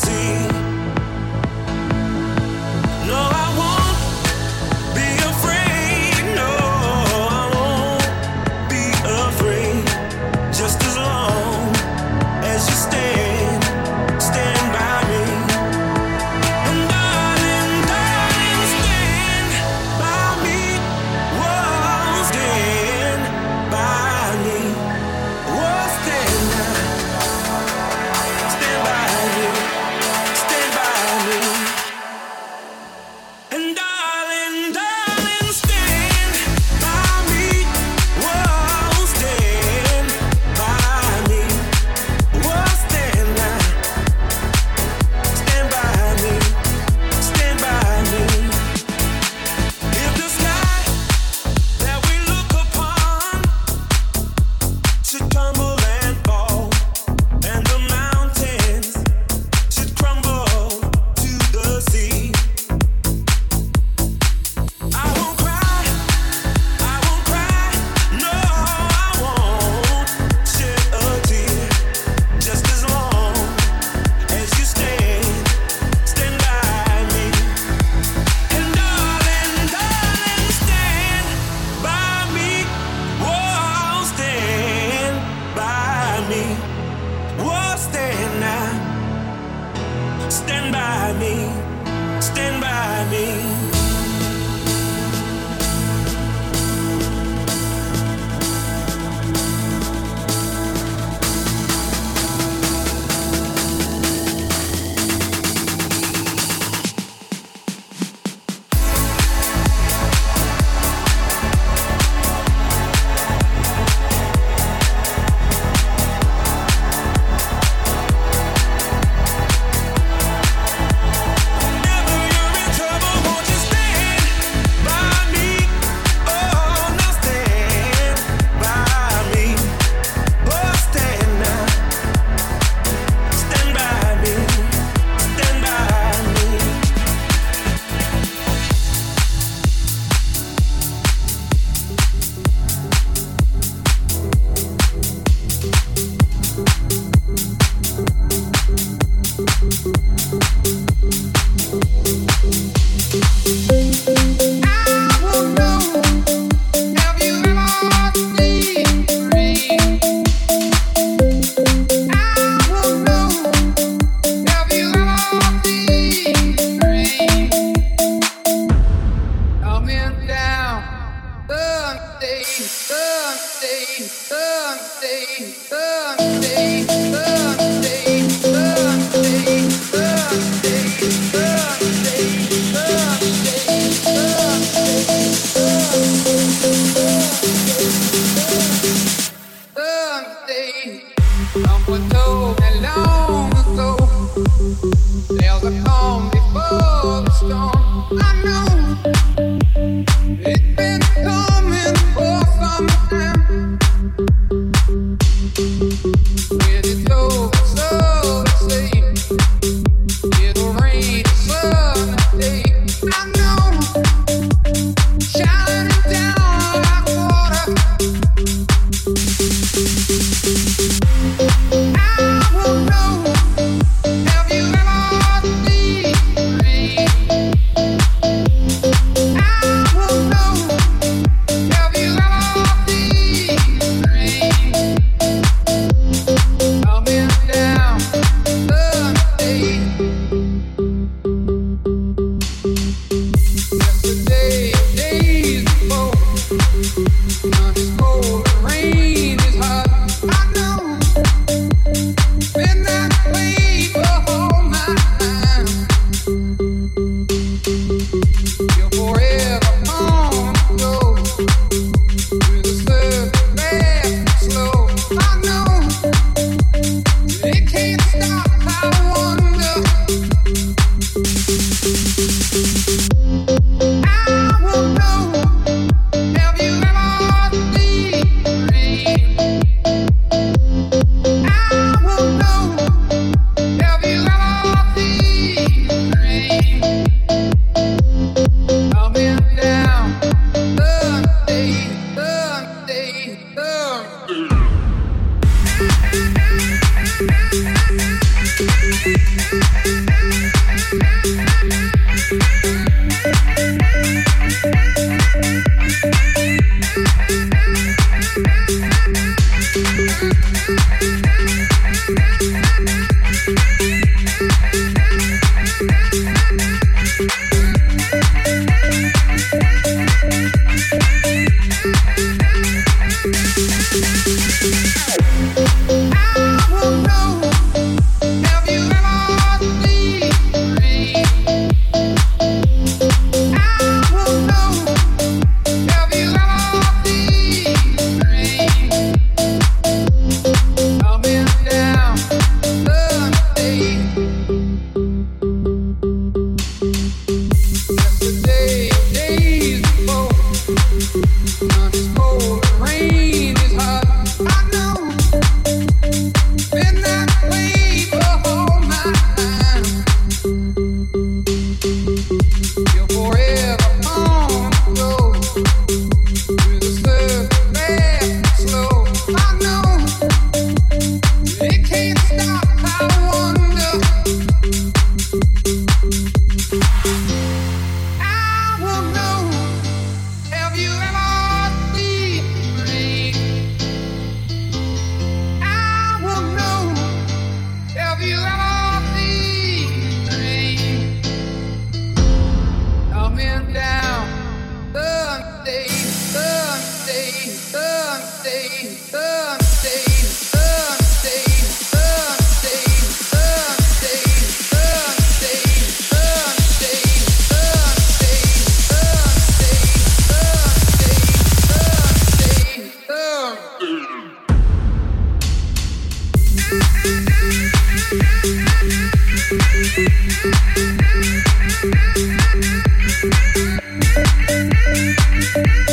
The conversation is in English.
see. Thank you.